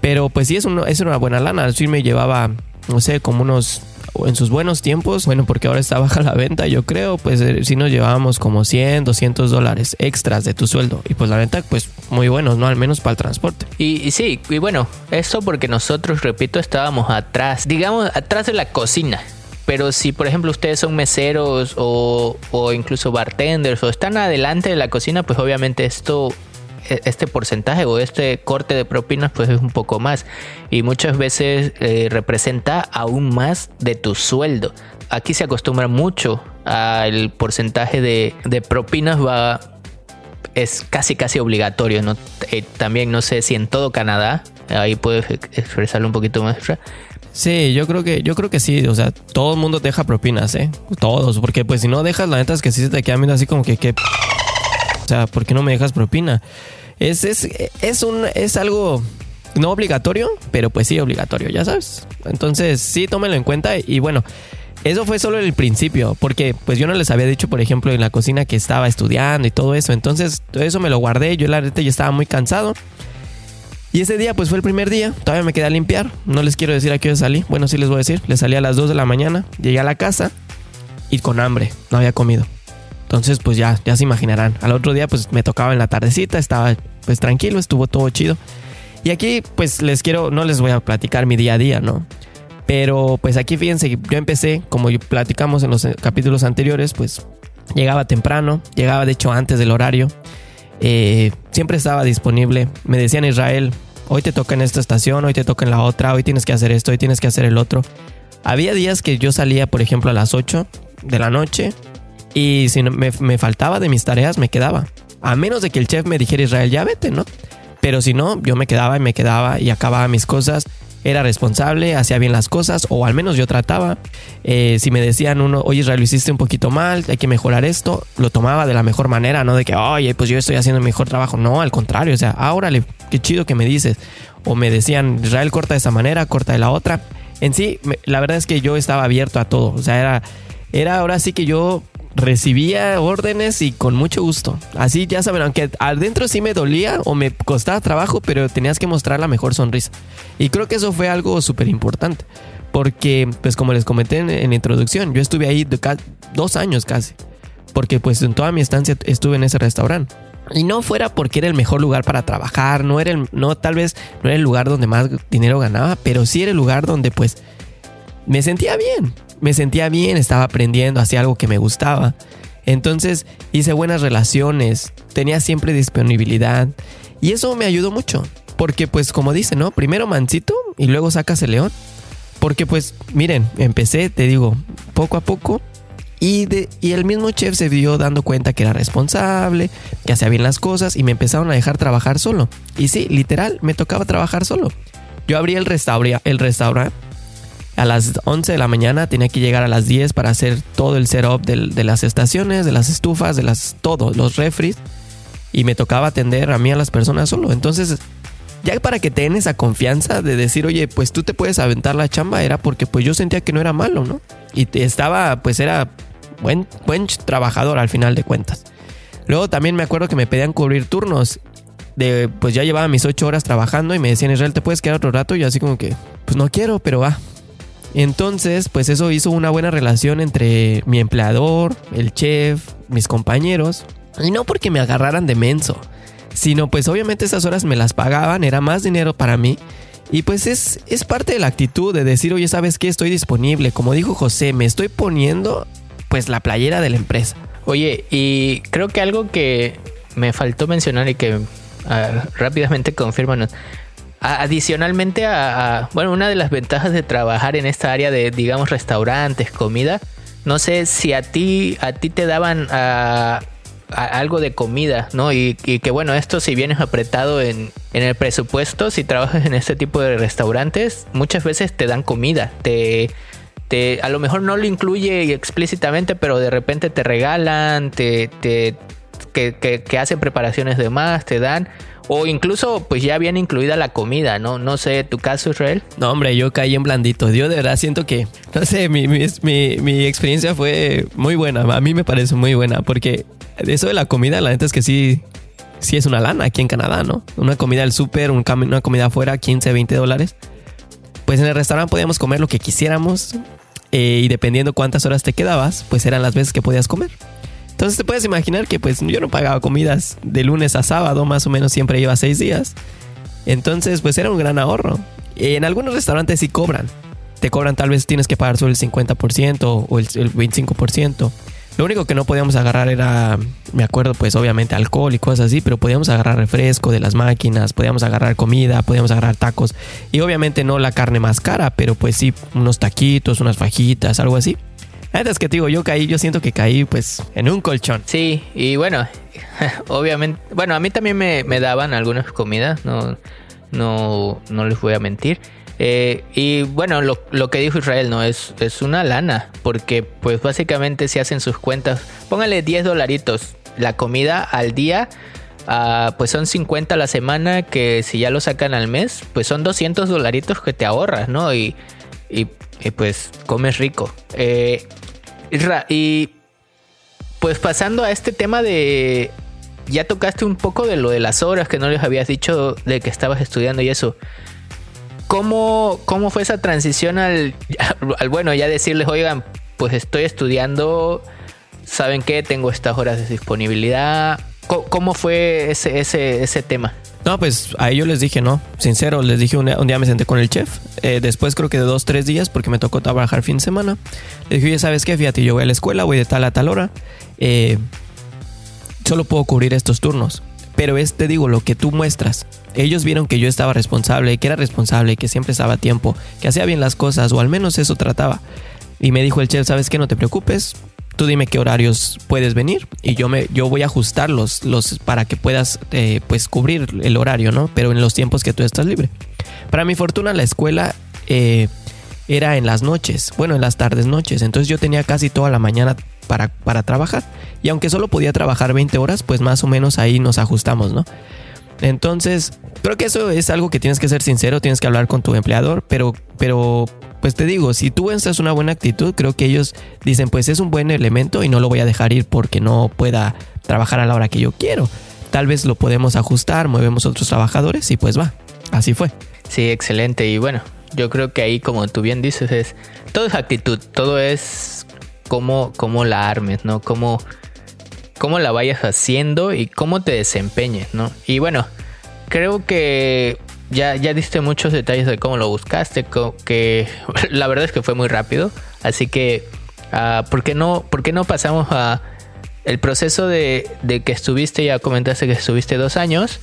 Pero pues sí, es, es una buena lana. Fin me llevaba, no sé, como unos en sus buenos tiempos, bueno, porque ahora está [LAUGHS] baja la venta, yo creo, pues eh, si nos llevábamos como 100, 200 dólares extras de tu sueldo. Y pues la venta, pues muy buenos, ¿no? Al menos para el transporte. Y, sí, y bueno, eso porque nosotros, repito, estábamos atrás, digamos, atrás de la cocina. Pero si, por ejemplo, ustedes son meseros o, o incluso bartenders o están adelante de la cocina, pues obviamente esto este porcentaje o este corte de propinas pues es un poco más y muchas veces eh, representa aún más de tu sueldo. Aquí se acostumbra mucho al porcentaje de, de propinas va es casi casi obligatorio, ¿no? Eh, también no sé si en todo Canadá, ahí puedes expresarlo un poquito más. Sí, yo creo que yo creo que sí, o sea, todo el mundo deja propinas, ¿eh? Todos, porque pues si no dejas, la neta es que sí se te queda viendo así como que, que o sea, ¿por qué no me dejas propina? Es, es, es, un, es algo no obligatorio, pero pues sí obligatorio, ya sabes. Entonces, sí, tómenlo en cuenta. Y bueno, eso fue solo el principio, porque pues yo no les había dicho, por ejemplo, en la cocina que estaba estudiando y todo eso. Entonces, todo eso me lo guardé. Yo la neta ya estaba muy cansado. Y ese día, pues fue el primer día. Todavía me quedé a limpiar. No les quiero decir a qué hora salí. Bueno, sí les voy a decir. Les salí a las 2 de la mañana. Llegué a la casa y con hambre. No había comido. Entonces, pues ya, ya se imaginarán. Al otro día, pues me tocaba en la tardecita, estaba pues tranquilo, estuvo todo chido. Y aquí, pues les quiero, no les voy a platicar mi día a día, ¿no? Pero pues aquí fíjense, yo empecé, como platicamos en los capítulos anteriores, pues llegaba temprano, llegaba de hecho antes del horario. Eh, siempre estaba disponible. Me decían Israel, hoy te toca en esta estación, hoy te toca en la otra, hoy tienes que hacer esto, hoy tienes que hacer el otro. Había días que yo salía, por ejemplo, a las 8 de la noche y si me, me faltaba de mis tareas, me quedaba. A menos de que el chef me dijera Israel, ya vete, ¿no? Pero si no, yo me quedaba y me quedaba y acababa mis cosas. Era responsable, hacía bien las cosas, o al menos yo trataba. Eh, si me decían uno, oye Israel, lo hiciste un poquito mal, hay que mejorar esto, lo tomaba de la mejor manera, no de que, oye, pues yo estoy haciendo el mejor trabajo. No, al contrario, o sea, ahora qué chido que me dices. O me decían, Israel, corta de esa manera, corta de la otra. En sí, la verdad es que yo estaba abierto a todo. O sea, era, era ahora sí que yo recibía órdenes y con mucho gusto. Así ya saben, aunque adentro sí me dolía o me costaba trabajo, pero tenías que mostrar la mejor sonrisa. Y creo que eso fue algo súper importante. Porque, pues como les comenté en, introducción, yo estuve ahí dos años casi. Porque pues en toda mi estancia estuve en ese restaurante. Y no fuera porque era el mejor lugar para trabajar, no era el, no, tal vez no era el lugar donde más dinero ganaba, pero sí era el lugar donde pues me sentía bien me sentía bien, estaba aprendiendo, hacía algo que me gustaba. Entonces hice buenas relaciones, tenía siempre disponibilidad y eso me ayudó mucho. Porque pues como dice, ¿no? Primero mansito y luego sacas el león. Porque pues miren, empecé, te digo, poco a poco y, de, y el mismo chef se vio dando cuenta que era responsable, que hacía bien las cosas y me empezaron a dejar trabajar solo. Y sí, literal, me tocaba trabajar solo. Yo abrí el, restaurante el restaurante a las 11 de la mañana tenía que llegar a las 10 para hacer todo el setup de, de las estaciones, de las estufas, de las todo, los refries. Y me tocaba atender a mí a las personas solo. Entonces, ya para que tengan esa confianza de decir, oye, pues tú te puedes aventar la chamba, era porque pues yo sentía que no era malo, ¿no? Y estaba, pues era buen, buen trabajador al final de cuentas. Luego también me acuerdo que me pedían cubrir turnos. De, pues ya llevaba mis 8 horas trabajando y me decían, Israel, ¿te puedes quedar otro rato? Y yo así como que, pues no quiero, pero va. Entonces, pues eso hizo una buena relación entre mi empleador, el chef, mis compañeros. Y no porque me agarraran de menso, sino pues obviamente esas horas me las pagaban, era más dinero para mí. Y pues es, es parte de la actitud de decir, oye, ¿sabes qué? Estoy disponible. Como dijo José, me estoy poniendo pues la playera de la empresa. Oye, y creo que algo que me faltó mencionar y que ah, rápidamente confirman Adicionalmente a, bueno, una de las ventajas de trabajar en esta área de, digamos, restaurantes, comida, no sé si a ti, a ti te daban algo de comida, ¿no? Y, que bueno, esto si vienes apretado en, en, el presupuesto, si trabajas en este tipo de restaurantes, muchas veces te dan comida, te, te, a lo mejor no lo incluye explícitamente, pero de repente te regalan, te, te que, que, que hacen preparaciones de más, te dan. O incluso, pues ya viene incluida la comida, ¿no? No sé, ¿tu caso, Israel? No, hombre, yo caí en blandito. Yo de verdad siento que, no sé, mi, mi, experiencia fue muy buena. A mí me parece muy buena porque eso de la comida, la neta es que sí, sí es una lana aquí en Canadá, ¿no? Una comida al súper, una comida afuera, 15, 20 dólares. Pues en el restaurante podíamos comer lo que quisiéramos. eh, y dependiendo cuántas horas te quedabas, pues eran las veces que podías comer. Entonces te puedes imaginar que pues yo no pagaba comidas de lunes a sábado, más o menos siempre iba seis días. Entonces pues era un gran ahorro. En algunos restaurantes sí cobran. Te cobran tal vez tienes que pagar solo el 50% o el, el 25%. Lo único que no podíamos agarrar era, me acuerdo, pues obviamente alcohol y cosas así, pero podíamos agarrar refresco de las máquinas, podíamos agarrar comida, podíamos agarrar tacos y obviamente no la carne más cara, pero pues sí, unos taquitos, unas fajitas, algo así. Es que te digo, yo caí, yo siento que caí pues en un colchón. Sí, y bueno, [LAUGHS] obviamente, bueno, a mí también me, me daban algunas comidas, no, no, no les voy a mentir. Eh, y bueno, lo, lo, que dijo Israel, ¿no? Es, es una lana, porque pues básicamente se hacen sus cuentas, póngale 10 dolaritos la comida al día, uh, pues son 50 a la semana, que si ya lo sacan al mes, pues son 200 dolaritos que te ahorras, ¿no? Y, y, y pues comes rico. Eh, y pues pasando a este tema de... Ya tocaste un poco de lo de las horas que no les habías dicho de que estabas estudiando y eso. ¿Cómo, ¿Cómo fue esa transición al, [LAUGHS] al, bueno, ya decirles, oigan, pues estoy estudiando, ¿saben qué? Tengo estas horas de disponibilidad. ¿Cómo, cómo fue ese, ese, ese tema? No, pues a ellos les dije, no, sincero, les dije un día, me senté con el chef, eh, después creo que de dos, tres días, porque me tocó trabajar fin de semana, le dije, oye, ¿sabes qué? Fíjate, yo voy a la escuela, voy de tal a tal hora, eh, solo puedo cubrir estos turnos, pero es, te digo, lo que tú muestras, ellos vieron que yo estaba responsable, que era responsable, que siempre estaba a tiempo, que hacía bien las cosas, o al menos eso trataba. Y me dijo el chef, ¿sabes qué? No te preocupes, tú dime qué horarios puedes venir y yo me yo voy a ajustarlos los para que puedas eh, pues cubrir el horario no pero en los tiempos que tú estás libre. Para mi fortuna la escuela eh, era en las noches bueno en las tardes noches. Entonces yo tenía casi toda la mañana para, para trabajar. Y aunque solo podía trabajar 20 horas pues más o menos ahí nos ajustamos no entonces, creo que eso es algo que tienes que ser sincero, tienes que hablar con tu empleador, pero, pero, pues te digo, si tú es una buena actitud, creo que ellos dicen, pues es un buen elemento y no lo voy a dejar ir porque no pueda trabajar a la hora que yo quiero. Tal vez lo podemos ajustar, movemos otros trabajadores y pues va. Así fue. Sí, excelente. Y bueno, yo creo que ahí, como tú bien dices, es todo es actitud, todo es cómo, cómo la armes, ¿no? Cómo cómo la vayas haciendo y cómo te desempeñes, ¿no? Y bueno, creo que ya, ya diste muchos detalles de cómo lo buscaste, que [LAUGHS] la verdad es que fue muy rápido, así que, uh, ¿por, qué no, ¿por qué no pasamos a el proceso de, de que estuviste, ya comentaste que estuviste dos años,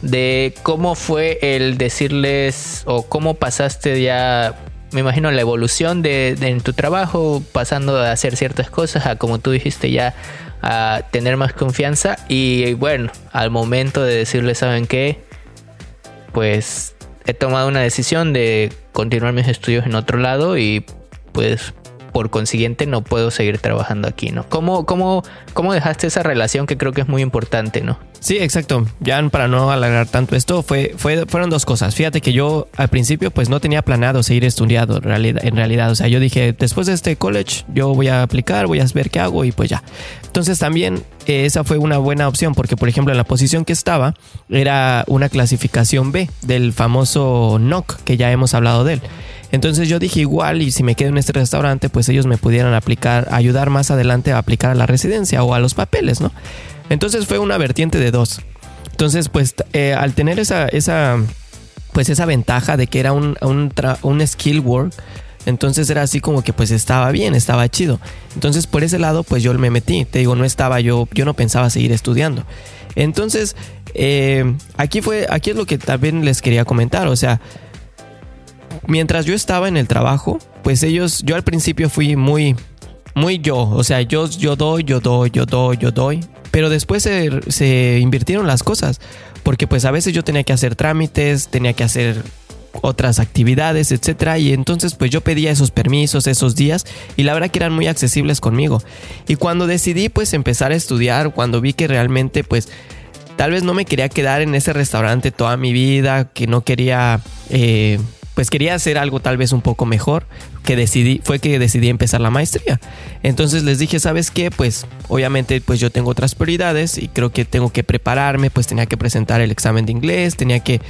de cómo fue el decirles o cómo pasaste ya me imagino la evolución de, de, en tu trabajo, pasando a hacer ciertas cosas, a como tú dijiste ya a tener más confianza y bueno, al momento de decirle, ¿saben qué? Pues he tomado una decisión de continuar mis estudios en otro lado y pues por consiguiente no puedo seguir trabajando aquí, ¿no? ¿Cómo, cómo, cómo dejaste esa relación que creo que es muy importante, ¿no? Sí, exacto. Ya para no alargar tanto esto, fue, fue, fueron dos cosas. Fíjate que yo al principio pues no tenía planeado seguir estudiando en realidad. O sea, yo dije, después de este college yo voy a aplicar, voy a ver qué hago y pues ya. Entonces también eh, esa fue una buena opción porque por ejemplo en la posición que estaba era una clasificación B del famoso NOC que ya hemos hablado de él. Entonces yo dije igual y si me quedo en este restaurante pues ellos me pudieran aplicar, ayudar más adelante a aplicar a la residencia o a los papeles, ¿no? Entonces fue una vertiente de dos. Entonces pues eh, al tener esa, esa, pues esa ventaja de que era un, un, un skill work, entonces era así como que pues estaba bien, estaba chido. Entonces por ese lado pues yo me metí. Te digo, no estaba yo, yo no pensaba seguir estudiando. Entonces eh, aquí fue, aquí es lo que también les quería comentar. O sea, mientras yo estaba en el trabajo, pues ellos, yo al principio fui muy, muy yo, o sea, yo, yo doy, yo doy, yo doy, yo doy, pero después se, se invirtieron las cosas, porque pues a veces yo tenía que hacer trámites, tenía que hacer otras actividades, etcétera, y entonces pues yo pedía esos permisos, esos días, y la verdad que eran muy accesibles conmigo. Y cuando decidí pues empezar a estudiar, cuando vi que realmente pues tal vez no me quería quedar en ese restaurante toda mi vida, que no quería eh, pues quería hacer algo tal vez un poco mejor, que decidí, fue que decidí empezar la maestría. Entonces les dije, ¿sabes qué? Pues obviamente pues yo tengo otras prioridades y creo que tengo que prepararme, pues tenía que presentar el examen de inglés, tenía que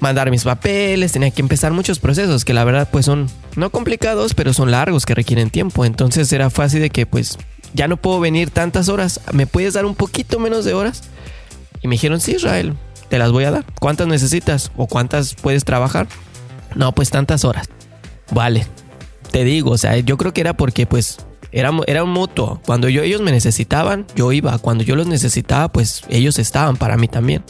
mandar mis papeles, tenía que empezar muchos procesos que la verdad pues son no complicados, pero son largos que requieren tiempo. Entonces era fácil de que pues ya no puedo venir tantas horas, ¿me puedes dar un poquito menos de horas? Y me dijeron, sí, Israel, te las voy a dar. ¿Cuántas necesitas o cuántas puedes trabajar? No, pues tantas horas. Vale, te digo, o sea, yo creo que era porque pues era, era un mutuo. Cuando yo, ellos me necesitaban, yo iba. Cuando yo los necesitaba, pues ellos estaban para mí también.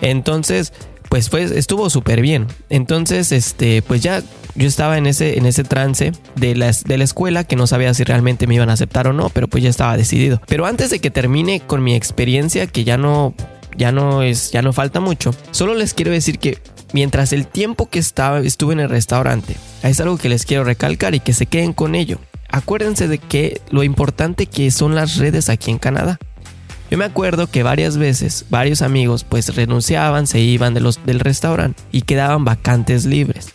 Entonces, pues fue, estuvo súper bien. Entonces, este, pues ya yo estaba en ese, en ese trance de la, de la escuela que no sabía si realmente me iban a aceptar o no, pero pues ya estaba decidido. Pero antes de que termine con mi experiencia, que ya no, ya no es, ya no falta mucho, solo les quiero decir que mientras el tiempo que estaba, estuve en el restaurante, es algo que les quiero recalcar y que se queden con ello. Acuérdense de que lo importante que son las redes aquí en Canadá. Yo me acuerdo que varias veces varios amigos pues renunciaban, se iban de los, del restaurante y quedaban vacantes libres.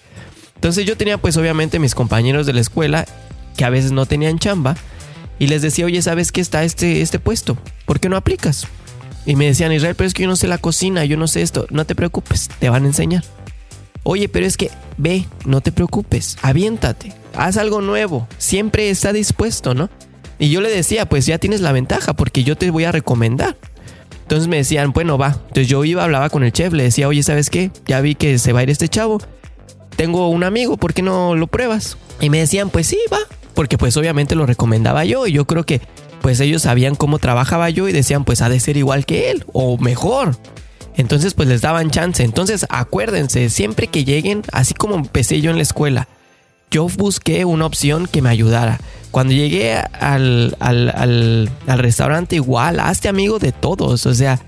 Entonces yo tenía pues obviamente mis compañeros de la escuela que a veces no tenían chamba y les decía, oye, ¿sabes qué está este, este puesto? ¿Por qué no aplicas? Y me decían, Israel, pero es que yo no sé la cocina, yo no sé esto, no te preocupes, te van a enseñar. Oye, pero es que ve, no te preocupes, aviéntate, haz algo nuevo, siempre está dispuesto, ¿no? Y yo le decía, pues ya tienes la ventaja porque yo te voy a recomendar. Entonces me decían, bueno, va. Entonces yo iba, hablaba con el chef, le decía, oye, ¿sabes qué? Ya vi que se va a ir este chavo. Tengo un amigo, ¿por qué no lo pruebas? Y me decían, pues sí, va. Porque pues obviamente lo recomendaba yo y yo creo que pues ellos sabían cómo trabajaba yo y decían, pues ha de ser igual que él o mejor. Entonces pues les daban chance. Entonces acuérdense, siempre que lleguen, así como empecé yo en la escuela, yo busqué una opción que me ayudara. Cuando llegué al, al, restaurante, igual, hazte amigo de todos. O sea,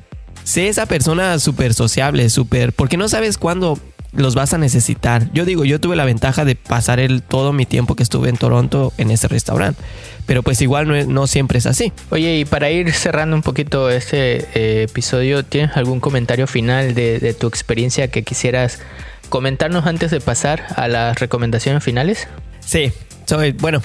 sé esa persona súper sociable, súper. Porque no sabes cuándo los vas a necesitar. Yo digo, yo tuve la ventaja de pasar el, todo mi tiempo que estuve en Toronto en ese restaurante. Pero pues igual no, no siempre es así. Oye, y para ir cerrando un poquito este eh, episodio, ¿tienes algún comentario final de, de tu experiencia que quisieras comentarnos antes de pasar a las recomendaciones finales? Sí, soy, bueno,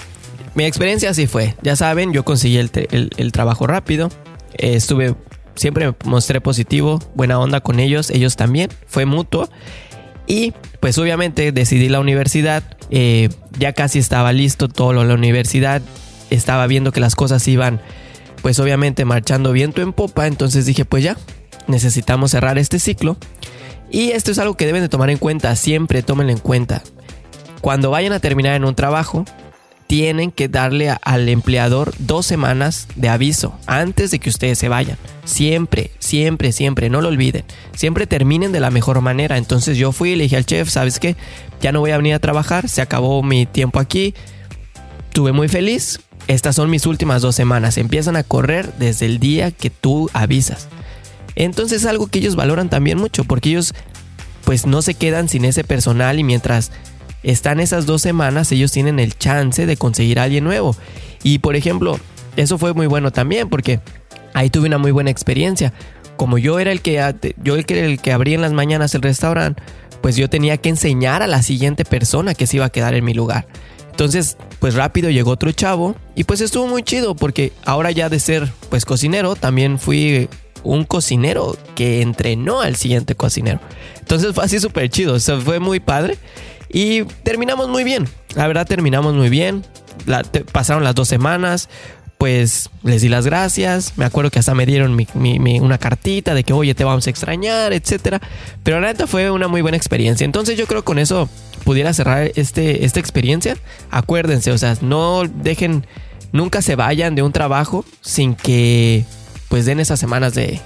mi experiencia así fue. Ya saben, yo conseguí el, trabajo rápido. Eh, estuve, siempre mostré positivo, buena onda con ellos, ellos también, fue mutuo. Y pues obviamente decidí la universidad, eh, ya casi estaba listo todo lo de la universidad, estaba viendo que las cosas iban pues obviamente marchando viento en popa, entonces dije pues ya, necesitamos cerrar este ciclo. Y esto es algo que deben de tomar en cuenta, siempre tómenlo en cuenta. Cuando vayan a terminar en un trabajo, tienen que darle al empleador dos semanas de aviso antes de que ustedes se vayan. Siempre, siempre, siempre, no lo olviden. Siempre terminen de la mejor manera. Entonces yo fui y le dije al chef, ¿sabes qué? Ya no voy a venir a trabajar, se acabó mi tiempo aquí. Estuve muy feliz. Estas son mis últimas dos semanas. Empiezan a correr desde el día que tú avisas. Entonces es algo que ellos valoran también mucho porque ellos pues no se quedan sin ese personal y mientras están esas dos semanas ellos tienen el chance de conseguir a alguien nuevo. Y por ejemplo, eso fue muy bueno también porque ahí tuve una muy buena experiencia. Como yo era el que yo era el que abría en las mañanas el restaurante, pues yo tenía que enseñar a la siguiente persona que se iba a quedar en mi lugar. Entonces, pues rápido llegó otro chavo y pues estuvo muy chido porque ahora ya de ser pues cocinero, también fui un cocinero que entrenó al siguiente cocinero. Entonces fue así súper chido, o fue muy padre. Y terminamos muy bien, la verdad terminamos muy bien. pasaron las dos semanas, pues les di las gracias. Me acuerdo que hasta me dieron una cartita de que, oye, te vamos a extrañar, etc. Pero la neta fue una muy buena experiencia. Entonces yo creo con eso pudiera cerrar este, esta experiencia. Acuérdense, o sea, no dejen, nunca se vayan de un trabajo sin que pues den esas semanas de,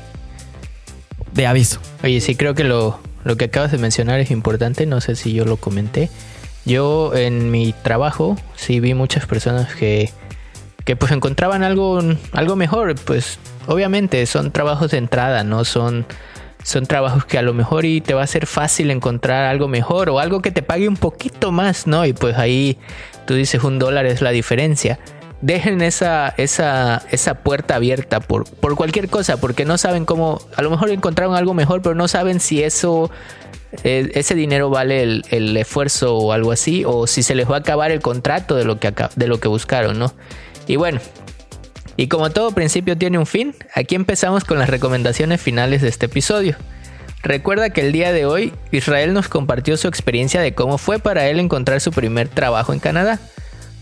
de aviso. Oye, sí creo que lo, lo que acabas de mencionar es importante, no sé si yo lo comenté. Yo en mi trabajo sí vi muchas personas que, que pues encontraban algo, algo mejor, pues obviamente son trabajos de entrada, no son, son trabajos que a lo mejor y te va a ser fácil encontrar algo mejor o algo que te pague un poquito más, ¿no? Y pues ahí tú dices un dólar es la diferencia dejen esa, esa, esa puerta abierta por, por cualquier cosa, porque no saben cómo, a lo mejor encontraron algo mejor, pero no saben si eso, eh, ese dinero vale el, esfuerzo o algo así, o si se les va a acabar el contrato de lo que, de lo que buscaron, ¿no? Y bueno, y como todo principio tiene un fin, aquí empezamos con las recomendaciones finales de este episodio. Recuerda que el día de hoy Israel nos compartió su experiencia de cómo fue para él encontrar su primer trabajo en Canadá.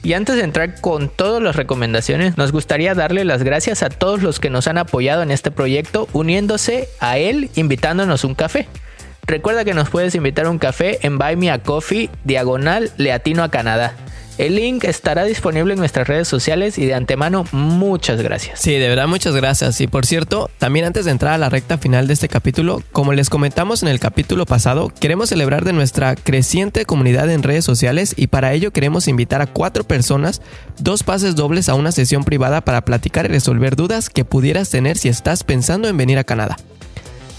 Y antes de entrar con todas las recomendaciones, nos gustaría darle las gracias a todos los que nos han apoyado en este proyecto, uniéndose a él, invitándonos un café. Recuerda que nos puedes invitar a un café en Buy Me a Coffee, diagonal Leatino a Canadá. El link estará disponible en nuestras redes sociales y de antemano muchas gracias. Sí, de verdad muchas gracias. Y por cierto, también antes de entrar a la recta final de este capítulo, como les comentamos en el capítulo pasado, queremos celebrar de nuestra creciente comunidad en redes sociales y para ello queremos invitar a cuatro personas, dos pases dobles a una sesión privada para platicar y resolver dudas que pudieras tener si estás pensando en venir a Canadá.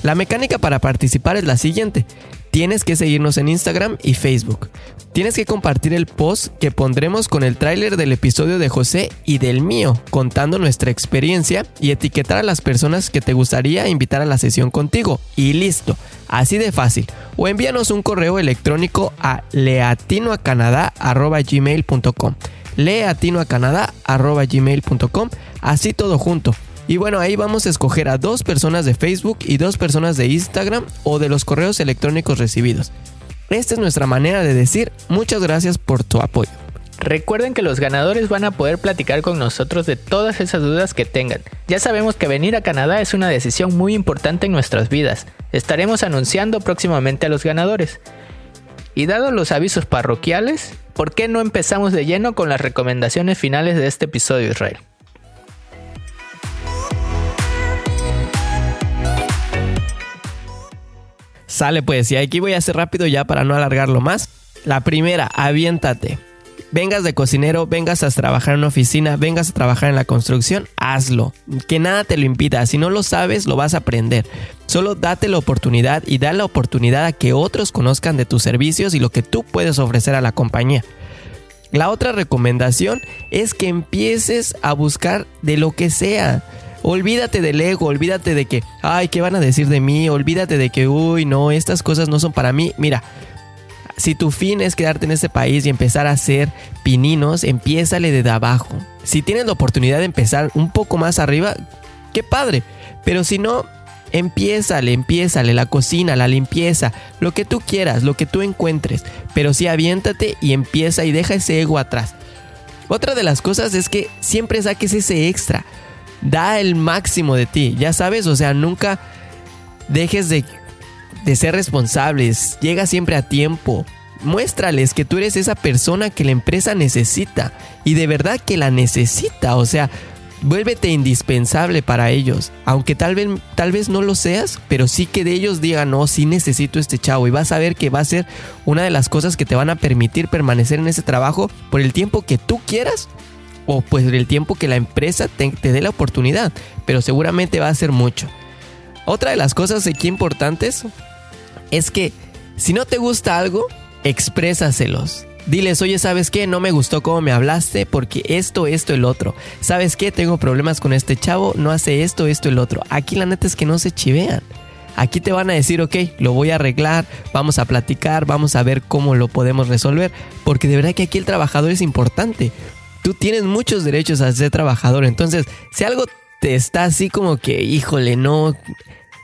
La mecánica para participar es la siguiente. Tienes que seguirnos en Instagram y Facebook. Tienes que compartir el post que pondremos con el tráiler del episodio de José y del mío, contando nuestra experiencia y etiquetar a las personas que te gustaría invitar a la sesión contigo. Y listo, así de fácil. O envíanos un correo electrónico a leatinoacanadá.gmail.com leatinoacanadá.gmail.com Así todo junto. Y bueno, ahí vamos a escoger a dos personas de Facebook y dos personas de Instagram o de los correos electrónicos recibidos. Esta es nuestra manera de decir muchas gracias por tu apoyo. Recuerden que los ganadores van a poder platicar con nosotros de todas esas dudas que tengan. Ya sabemos que venir a Canadá es una decisión muy importante en nuestras vidas. Estaremos anunciando próximamente a los ganadores. Y dado los avisos parroquiales, ¿por qué no empezamos de lleno con las recomendaciones finales de este episodio, Israel? Sale pues, y aquí voy a hacer rápido ya para no alargarlo más. La primera, aviéntate. Vengas de cocinero, vengas a trabajar en una oficina, vengas a trabajar en la construcción, hazlo. Que nada te lo impida. Si no lo sabes, lo vas a aprender. Solo date la oportunidad y da la oportunidad a que otros conozcan de tus servicios y lo que tú puedes ofrecer a la compañía. La otra recomendación es que empieces a buscar de lo que sea. Olvídate del ego, olvídate de que, ay, ¿qué van a decir de mí? Olvídate de que, uy, no, estas cosas no son para mí. Mira, si tu fin es quedarte en este país y empezar a hacer pininos, empiézale desde abajo. Si tienes la oportunidad de empezar un poco más arriba, qué padre. Pero si no, empiézale, empiézale, la cocina, la limpieza, lo que tú quieras, lo que tú encuentres. Pero sí aviéntate y empieza y deja ese ego atrás. Otra de las cosas es que siempre saques ese extra da el máximo de ti, ya sabes, o sea, nunca dejes de, de ser responsables, llega siempre a tiempo. Muéstrales que tú eres esa persona que la empresa necesita y de verdad que la necesita, o sea, vuélvete indispensable para ellos, aunque tal vez, tal vez no lo seas, pero sí que de ellos digan, no, sí necesito este chavo y vas a ver que va a ser una de las cosas que te van a permitir permanecer en ese trabajo por el tiempo que tú quieras o pues el tiempo que la empresa te, dé la oportunidad, pero seguramente va a ser mucho. Otra de las cosas aquí importantes es que si no te gusta algo, exprésaselos. Diles, oye, ¿sabes qué? No me gustó cómo me hablaste porque esto, esto, el otro. ¿Sabes qué? Tengo problemas con este chavo, no hace esto, esto, el otro. Aquí la neta es que no se chivean. Aquí te van a decir, ok, lo voy a arreglar, vamos a platicar, vamos a ver cómo lo podemos resolver. Porque de verdad que aquí el trabajador es importante tú tienes muchos derechos a ser trabajador. Entonces, si algo te está así como que, híjole, no,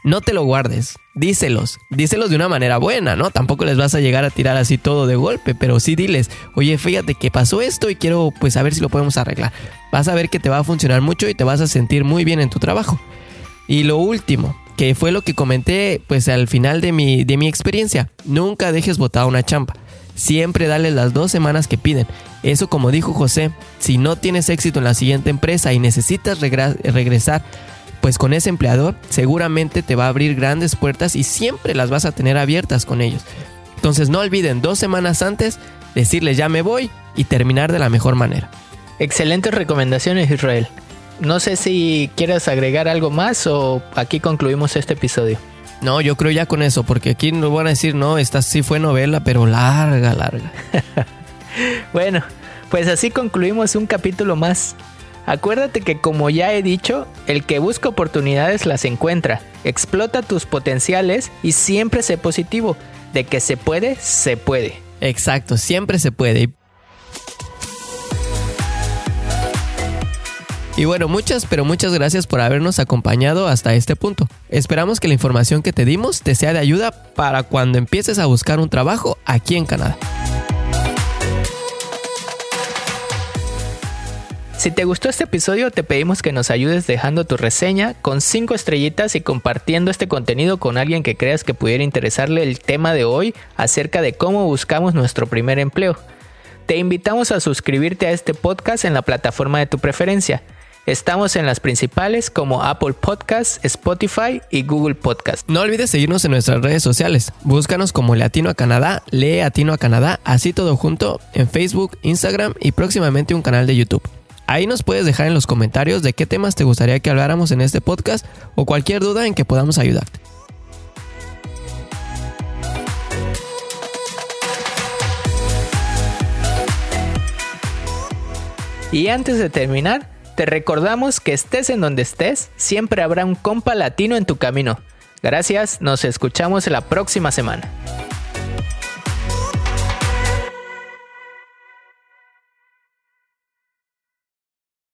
no te lo guardes. Díselos, díselos de una manera buena, ¿no? Tampoco les vas a llegar a tirar así todo de golpe, pero sí diles, oye, fíjate que pasó esto y quiero pues a ver si lo podemos arreglar. Vas a ver que te va a funcionar mucho y te vas a sentir muy bien en tu trabajo. Y lo último, que fue lo que comenté pues al final de mi, de mi experiencia, nunca dejes botada una champa. Siempre dale las dos semanas que piden. Eso como dijo José, si no tienes éxito en la siguiente empresa y necesitas regresar, pues con ese empleador seguramente te va a abrir grandes puertas y siempre las vas a tener abiertas con ellos. Entonces no olviden dos semanas antes decirles ya me voy y terminar de la mejor manera. Excelentes recomendaciones Israel. No sé si quieres agregar algo más o aquí concluimos este episodio. No, yo creo ya con eso, porque aquí nos van a decir, no, esta sí fue novela, pero larga, larga. [LAUGHS] bueno, pues así concluimos un capítulo más. Acuérdate que como ya he dicho, el que busca oportunidades las encuentra. Explota tus potenciales y siempre sé positivo. De que se puede, se puede. Exacto, siempre se puede. Y bueno, muchas, pero muchas gracias por habernos acompañado hasta este punto. Esperamos que la información que te dimos te sea de ayuda para cuando empieces a buscar un trabajo aquí en Canadá. Si te gustó este episodio, te pedimos que nos ayudes dejando tu reseña con 5 estrellitas y compartiendo este contenido con alguien que creas que pudiera interesarle el tema de hoy acerca de cómo buscamos nuestro primer empleo. Te invitamos a suscribirte a este podcast en la plataforma de tu preferencia. Estamos en las principales como Apple Podcasts, Spotify y Google Podcasts. No olvides seguirnos en nuestras redes sociales. Búscanos como Latino a Canadá, Lee Latino a Canadá, así todo junto en Facebook, Instagram y próximamente un canal de YouTube. Ahí nos puedes dejar en los comentarios de qué temas te gustaría que habláramos en este podcast o cualquier duda en que podamos ayudarte. Y antes de terminar, te recordamos que estés en donde estés, siempre habrá un compa latino en tu camino. Gracias, nos escuchamos la próxima semana.